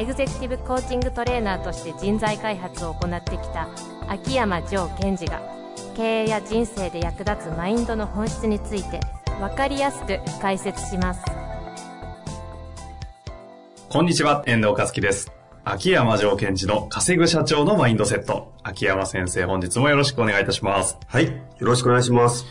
エグゼクティブコーチングトレーナーとして人材開発を行ってきた秋山城賢治が経営や人生で役立つマインドの本質について分かりやすく解説しますこんにちは、遠藤和樹です。秋山城賢治の稼ぐ社長のマインドセット。秋山先生、本日もよろしくお願いいたします。はい。よろしくお願いします。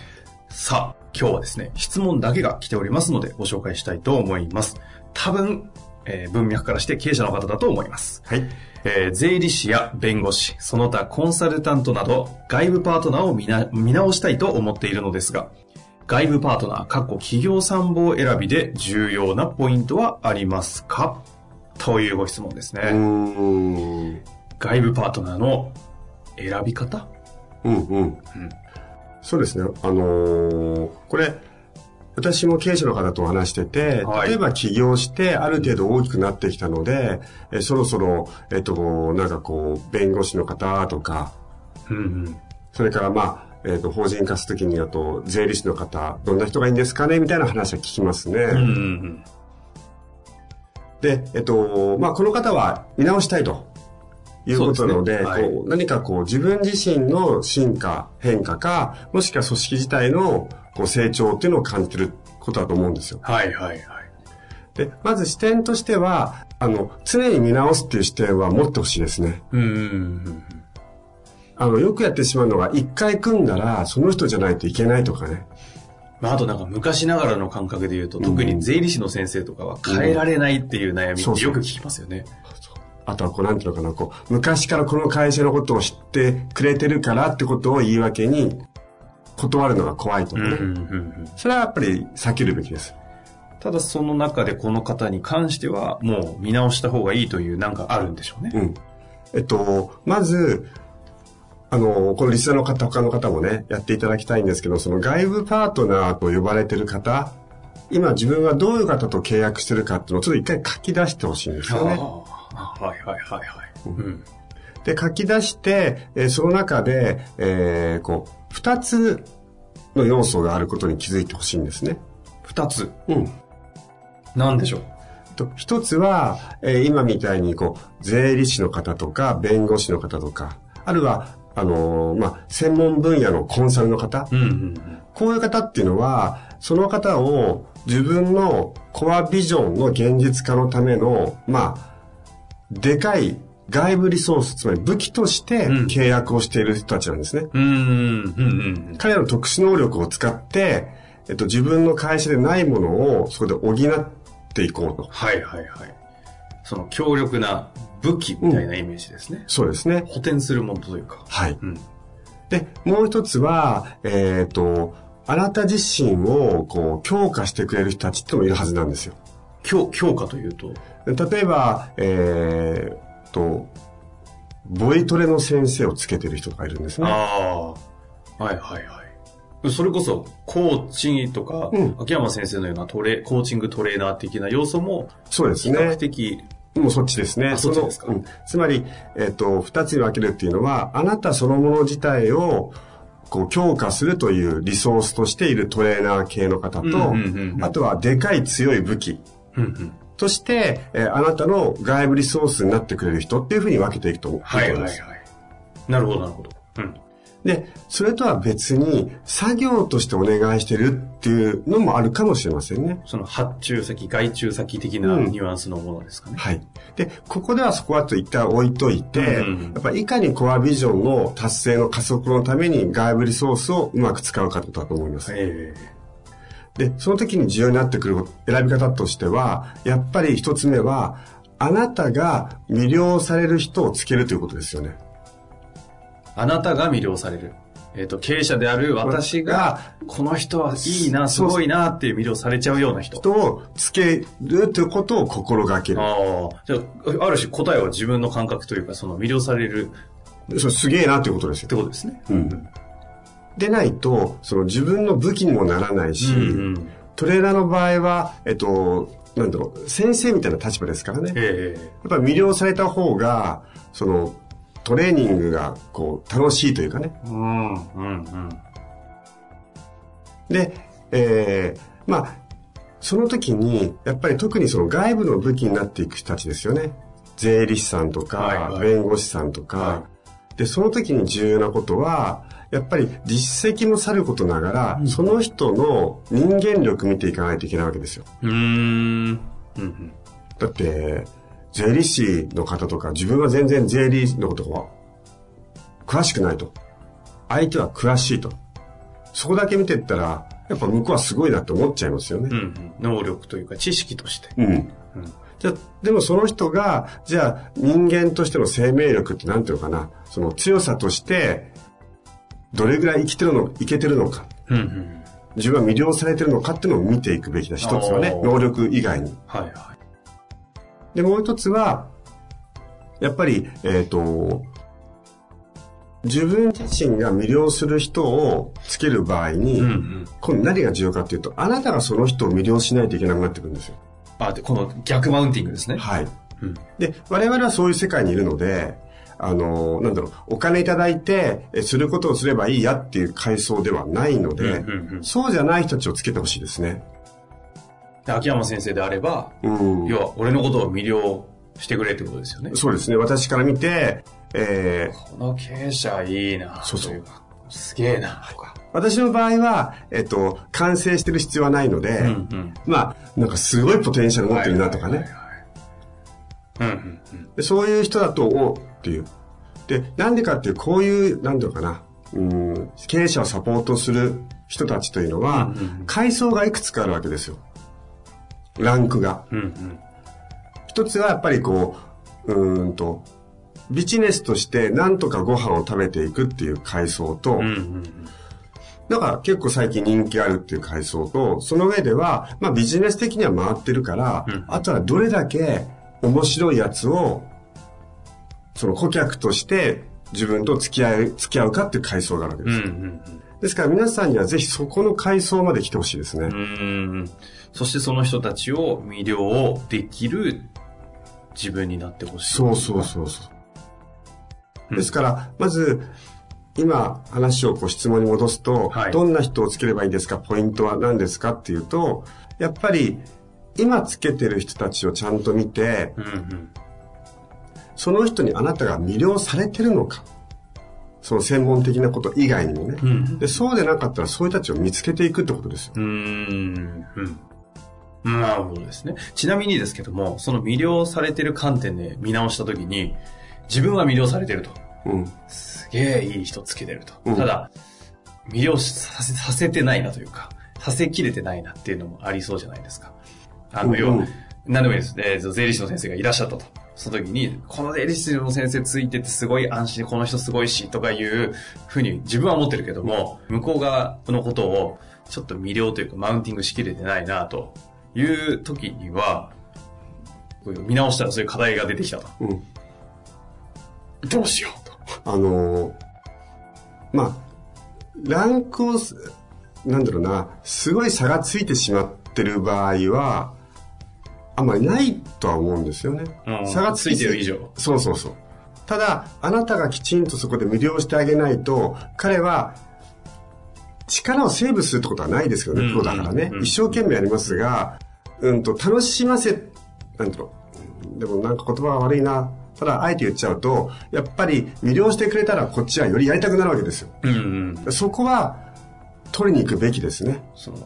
さあ、今日はですね、質問だけが来ておりますので、ご紹介したいと思います。多分、えー文脈からして経営者の方だと思います。はい。えー税理士や弁護士、その他コンサルタントなど、外部パートナーを見な見直したいと思っているのですが、外部パートナー、過去企業参謀選びで重要なポイントはありますか？というご質問ですね。外部パートナーの選び方？うんうん。そうですね。あのーこれ、私も経営者の方とお話してて、はい。例えば起業してある程度大きくなってきたので、えそろそろ、えっと、なんかこう、弁護士の方とか、うんうん。それからまあ、えっと、法人化するときにだと、税理士の方、どんな人がいいんですかねみたいな話は聞きますね。うんうんで、えっと、まあ、この方は見直したいと。いうことなので、ですね。はい。こう何かこう自分自身の進化、変化か、もしくは組織自体のこう成長っていうのを感じてることだと思うんですよ。はいはいはい。で、まず視点としては、あの、常に見直すっていう視点は持ってほしいですね。うんうんうんあの、よくやってしまうのが、一回組んだら、その人じゃないといけないとかね。まあ、あとなんか昔ながらの感覚で言うと、特に税理士の先生とかは変えられないっていう悩みってよく聞きますよね。あとはこう、なんていうのかな、こう、昔からこの会社のことを知ってくれてるからってことを言い訳に、断るのが怖いとかね。それはやっぱり避けるべきです。ただその中でこの方に関してはもう見直した方がいいというなんかあるんでしょうね。うん。えっと、まず、あの、このリスナーの方、他の方もね、やっていただきたいんですけど、その外部パートナーと呼ばれてる方、今自分がどういう方と契約してるかっていうのをちょっと一回書き出してほしいんですよね。はいはいはいはい。うん。で、書き出して、えーその中で、えーこう、二つの要素があることに気づいてほしいんですね。二つ。うん。なんでしょう？と一つは、えー今みたいにこう、税理士の方とか、弁護士の方とか、あるいは、あのーまあ、専門分野のコンサルの方、うんうんこういう方っていうのは、その方を自分のコアビジョンの現実化のための、まあ、でかい外部リソース、つまり武器としてうん契約をしている人たちなんですね。うん。うんうんうんうん。彼らの特殊能力を使って、えっと、自分の会社でないものをそこで補っていこうと。はいはいはい。その強力な武器みたいなイメージですね。そうですね。補填するものというか。はい。うん。で、もう一つは、えっ、と、あなた自身を、こう、強化してくれる人たちってのもいるはずなんですよ。強、強化というと？例えば、えー、と、ボイトレの先生をつけてる人がいるんですね。ああ。はいはいはい。それこそ、コーチとか、うん秋山先生のようなトレ、コーチングトレーナー的な要素も、そうです比較ね。的、もうそっちですね。あそっちですかのうんつまり、えっ、と、二つに分けるっていうのは、あなたそのもの自体を、こう、強化するというリソースとしているトレーナー系の方と、あとは、でかい強い武器うんうん。として、えーあなたの外部リソースになってくれる人っていうふうに分けていくと思う。はいはいはいです。なるほどなるほど。うん。で、それとは別に、作業としてお願いしてるっていうのもあるかもしれませんね。その発注先、外注先的なうんニュアンスのものですかね。はい。で、ここではそこはと一旦置いといて、うんやっぱりいかにコアビジョンの達成の加速のために外部リソースをうまく使うかとだと思います。えで、その時に重要になってくる選び方としては、やっぱり一つ目は、あなたが魅了される人をつけるということですよね。あなたが魅了される。えっ、と、経営者である私が、この人はいいな、すごいなっていう魅了されちゃうような人。人をつけるということを心がける。ああ。じゃあ、ある種答えは自分の感覚というか、その魅了されるそれすげえなっていうことですよって。ことですね。うんでないと、その自分の武器にもならないし、うんうんトレーナーの場合は、えっと、なんだろう、先生みたいな立場ですからね。やっえぱり魅了された方が、その、トレーニングが、こう、楽しいというかね。えうん、うん、うん。で、えー、まあ、その時に、やっぱり特にその外部の武器になっていく人たちですよね。税理士さんとか、はいはい弁護士さんとか、はで、その時に重要なことは、やっぱり実績もさることながら、その人の人間力見ていかないといけないわけですよ。うーん。うん、うん。だって、税理士の方とか、自分は全然税理のことが詳しくないと。相手は詳しいと。そこだけ見てったら、やっぱ向こうはすごいなって思っちゃいますよねうん、。うん。能力というか知識として。うん。うん。じゃあでもその人が、じゃあ人間としての生命力ってなんていうのかな、その強さとして、どれぐらい生きてるの、いけてるのか、うん、うん。自分は魅了されてるのかっていうのを見ていくべきだ。一つはね、能力以外に。はい、はい。で、もう一つは、やっぱり、えっ、と、自分自身が魅了する人をつける場合に、うん、うん。今度何が重要かっていうと、あなたがその人を魅了しないといけなくなってくるんですよ。あ、で、この逆マウンティングですね。はい。うん。で、我々はそういう世界にいるので、あの、なんだろう、お金いただいて、えすることをすればいいやっていう階層ではないので、そうじゃない人たちをつけてほしいですね。で秋山先生であれば、うん。要は俺のことを魅了してくれってことですよね。そうですね。私から見て、えーこの経営者いいな。そうそうすげえな。とか。私の場合は、えっと、完成してる必要はないので、うんうん。まあ、なんかすごいポテンシャル持ってるなとかね。そういう人だと、おっていう。で、なんでかっていう、こういう、なんていうのかな、うん、経営者をサポートする人たちというのは、うんうんうん階層がいくつかあるわけですよ。ランクが。うんうん。一つはやっぱりこう、うーんと、ビジネスとしてなんとかご飯を食べていくっていう階層と、うんうんだから結構最近人気あるっていう階層と、その上では、まあビジネス的には回ってるから、うんあとはどれだけ面白いやつを、その顧客として自分と付き合い、付き合うかっていう階層があるわけうん。うです。んですから皆さんにはぜひそこの階層まで来てほしいですね。うん。うん。そしてその人たちを魅了できる自分になってほしい。そうそうそうそう。うんですから、まず、今話をこう質問に戻すと、はいどんな人をつければいいですか？ポイントは何ですか？っていうと、やっぱり今つけてる人たちをちゃんと見て、うんうん。その人にあなたが魅了されてるのか。その専門的なこと以外にもね。うん。で、そうでなかったらそういう人たちを見つけていくってことですよ。うーん。うん。なるほどですね。ちなみにですけども、その魅了されてる観点で見直したときに、自分は魅了されてると。うん。すげえいい人つけてると。うんただ、魅了させさせてないなというか、させきれてないなっていうのもありそうじゃないですか。あの、うん要は、何でもいいです。えー税理士の先生がいらっしゃったと。その時に、この税理士の先生ついててすごい安心、この人すごいし、とかいうふうに自分は思ってるけども、向こう側のことをちょっと魅了というかマウンティングしきれてないな、という時には、見直したらそういう課題が出てきたと。うん。どうしようと。あのーまあ、ランクをす、なんだろうな、すごい差がついてしまってる場合は、あんまりないとは思うんですよね。うん差がついてる以上。そうそうそう。ただ、あなたがきちんとそこで魅了してあげないと、彼は、力をセーブするってことはないですけどね、うんプロだからねうん。一生懸命やりますが、うんと、楽しませ、なんだろう。でもなんか言葉が悪いな。ただ、あえて言っちゃうと、やっぱり魅了してくれたらこっちはよりやりたくなるわけですよ。うんうん。そこは、取りに行くべきですね。その、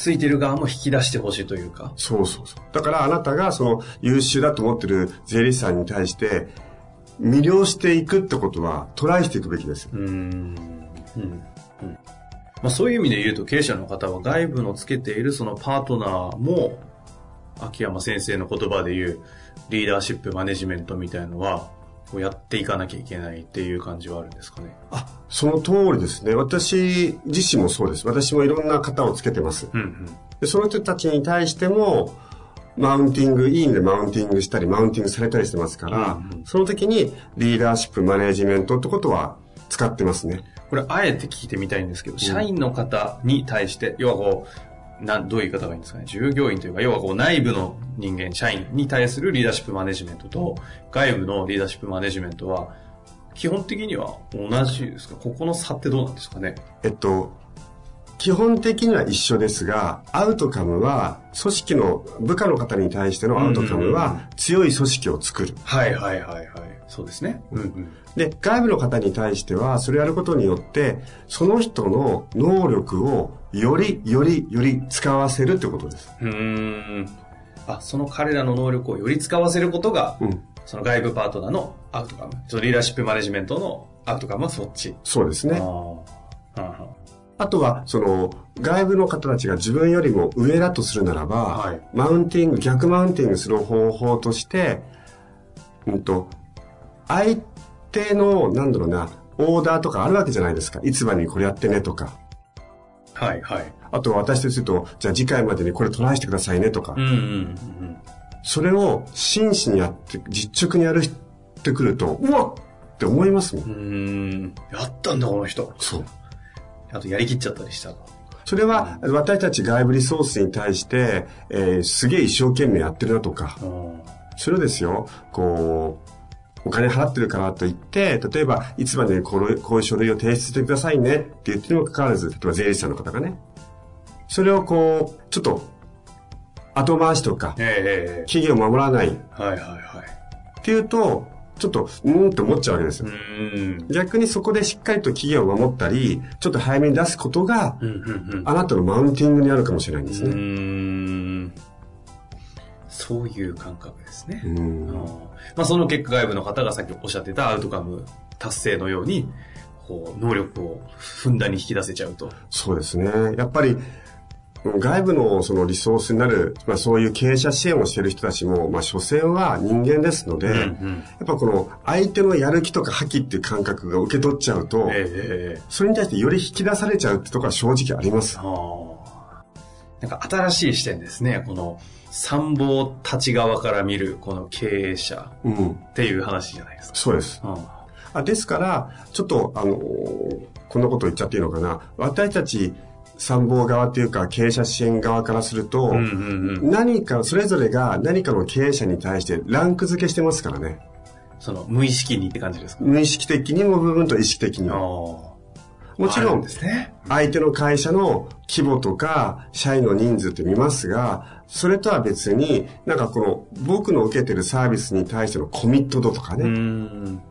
ついてる側も引き出してほしいというか。そうそうそう。だからあなたがその優秀だと思ってる税理士さんに対して、魅了していくってことはトライしていくべきですよ。うん。うん。うん。まあそういう意味で言うと、経営者の方は外部のつけているそのパートナーも、秋山先生の言葉で言うリーダーシップマネジメントみたいのは、こうやっていかなきゃいけないっていう感じはあるんですかね。あ、その通りですね。私自身もそうです。私もいろんな方をつけてます。うんうん。でその人たちに対しても、マウンティング、いい意味でマウンティングしたり、マウンティングされたりしてますから、うんうんその時にリーダーシップ、マネージメントってことは使ってますね。これ、あえて聞いてみたいんですけど、社員の方に対して、要はこう、なん、どういう言い方がいいんですかね？従業員というか、要はこう、内部の人間、社員に対するリーダーシップマネジメントと、外部のリーダーシップマネジメントは、基本的には同じですか？ここの差ってどうなんですかね？えっと、基本的には一緒ですが、アウトカムは、組織の部下の方に対してのアウトカムは、強い組織を作る。はいはいはいはい。そうですね。うんうん。で、外部の方に対しては、それをやることによって、その人の能力をより、より、より使わせるってことです。うーん。あ、その彼らの能力をより使わせることが、うん。その外部パートナーのアウトカム。そのリーダーシップマネジメントのアウトカムはそっち。そうですね。あーはあとは、その、外部の方たちが自分よりも上だとするならば、はいマウンティング、逆マウンティングする方法として、うんと、相手の、なんだろうな、オーダーとかあるわけじゃないですか。いつまでにこれやってねとか。はいはい。あと私とすると、じゃあ次回までにこれトライしてくださいねとか。うんうんうん。それを真摯にやって、実直にやるってくると、うわっって思いますもん。うーん。やったんだ、この人。そう。あと、やりきっちゃったりしたと。それは、私たち外部リソースに対して、えーすげえ一生懸命やってるなとか、うんそれをですよ、こう、お金払ってるからといって、例えば、いつまでにこのこういう書類を提出してくださいねって言ってもかかわらず、例えば税理士さんの方がね、それをこう、ちょっと、後回しとか、ええ期限を守らない。っはいはいはい。ていうと、ちょっと、うーんって思っちゃうわけですうよ。逆にそこでしっかりと期限を守ったり、ちょっと早めに出すことが。あなたのマウンティングになるかもしれないんですうね。そういう感覚ですね。まあ、その結果外部の方がさっきおっしゃってたアウトカム達成のように、こう、能力をふんだんに引き出せちゃうと。そうですね。やっぱり、外部のそのリソースになる、まあそういう経営者支援をしている人たちも、まあ所詮は人間ですので、うんうんやっぱこの相手のやる気とか覇気っていう感覚が受け取っちゃうと、ええええそれに対してより引き出されちゃうってところは正直あります。なんか新しい視点ですね。この参謀たち側から見るこの経営者うん。っていう話じゃないですか。そうです。うんあですから、ちょっと、あのーこんなこと言っちゃっていいのかな。私たち参謀側っていうか経営者支援側からすると。何か、それぞれが何かの経営者に対してランク付けしてますからね。その無意識にって感じですか？無意識的にも部分と意識的に。も。もちろんね。相手の会社の規模とか、社員の人数って見ますが、それとは別に、なんかこの、僕の受けてるサービスに対してのコミット度とかね。うん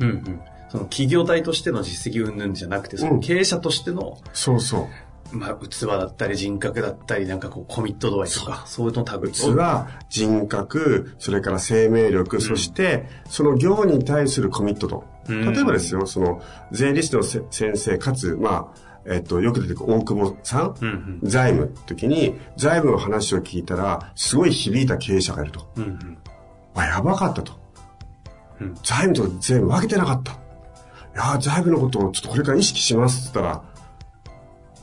うん。その企業体としての実績云々じゃなくて、その経営者としての、そうそう。まあ、器だったり人格だったり、なんかこう、コミット度合いとか、そういうの類器、人格、それから生命力、そして、その業に対するコミット度。うん例えばですよ、その、税理士のせ先生、かつ、まあ、えっと、よく出てくる大久保さん、うん財務の時に、財務の話を聞いたら、すごい響いた経営者がいると。うん。うんうん。あ、やばかったと。うん財務と税務分けてなかった。いや、財務のことをちょっとこれから意識しますって言ったら、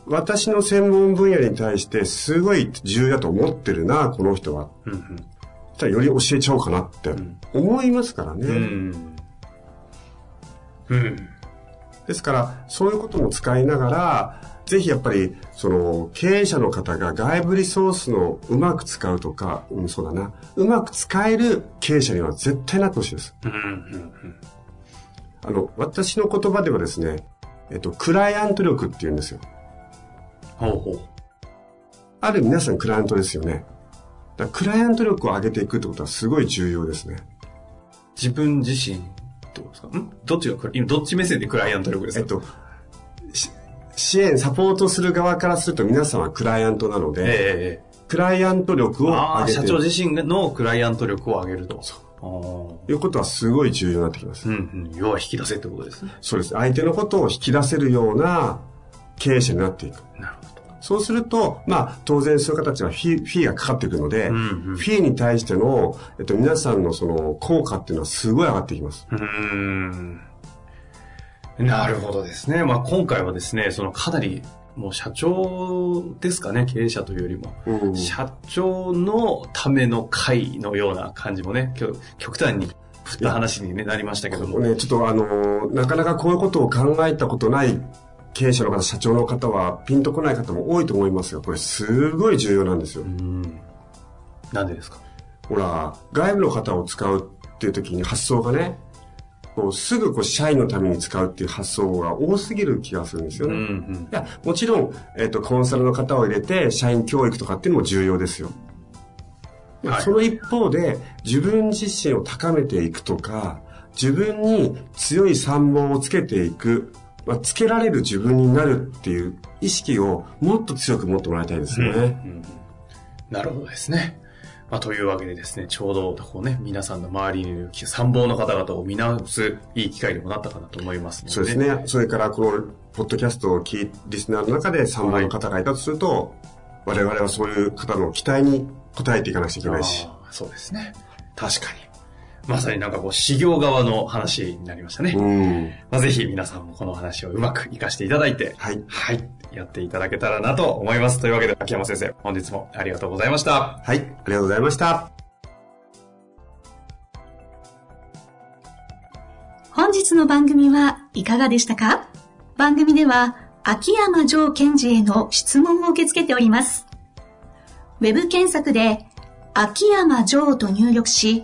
私の専門分野に対してすごい重要だと思ってるな、この人は。うんうん。そしたらより教えちゃおうかなって思いますからね。うん。うん。ですから、そういうことも使いながら、ぜひやっぱり、その、経営者の方が外部リソースのうまく使うとか、うん、そうだな、うまく使える経営者には絶対なってほしいです。うんうんあの、私の言葉ではですね、えっと、クライアント力って言うんですよ。ほうほう。ある皆さんクライアントですよね。だクライアント力を上げていくってことはすごい重要ですね。自分自身ってことですか？ん？どっちが今どっち目線でクライアント力ですか？えっと、し支援、サポートする側からすると皆さんはクライアントなので、ええクライアント力を上げていく社長自身のクライアント力を上げると。そう。いうことはすごい重要になってきます。うんうん。要は引き出せってことですね。そうです。相手のことを引き出せるような経営者になっていく。なるほど。そうすると、まあ、当然そういう形はフィフィーがかかってくるので、んうんフィーに対しての、えっと、皆さんのその効果っていうのはすごい上がってきます。うーん。なるほどですね。まあ今回はですね、そのかなりもう社長ですかね、経営者というよりも。うん社長のための会のような感じもね、極端に振った話に、ね、なりましたけども。ね、ちょっとあの、なかなかこういうことを考えたことない経営者の方、社長の方はピンとこない方も多いと思いますが、これすごい重要なんですよ。うん。なんでですか？ほら、外部の方を使うっていう時に発想がね、こうすぐこう社員のために使うっていう発想が多すぎる気がするんですようんね。うん。いや、もちろん、えっ、と、コンサルの方を入れて、社員教育とかっていうのも重要ですよ。はいその一方で、自分自身を高めていくとか、自分に強い参謀をつけていく、まあ、つけられる自分になるっていう意識をもっと強く持ってもらいたいですよね。うんなるほどですね。まあ、というわけでですね、ちょうど、こうね、皆さんの周りにいる参謀の方々を見直すいい機会にもなったかなと思いますので。そうです。ね。それから、この、ポッドキャストを聞い、リスナーの中で参謀の方がいたとすると、我々はそういう方の期待に応えていかなくちゃいけないし。そうですね。確かに。まさになんかこう、修行側の話になりましたね。うん。まあ、ぜひ皆さんもこの話をうまく活かしていただいて、はい。はい、やっていただけたらなと思います。というわけで、秋山先生、本日もありがとうございました。はい。ありがとうございました。本日の番組はいかがでしたか？番組では秋山城賢治への質問を受け付けております。ウェブ検索で秋山城と入力し、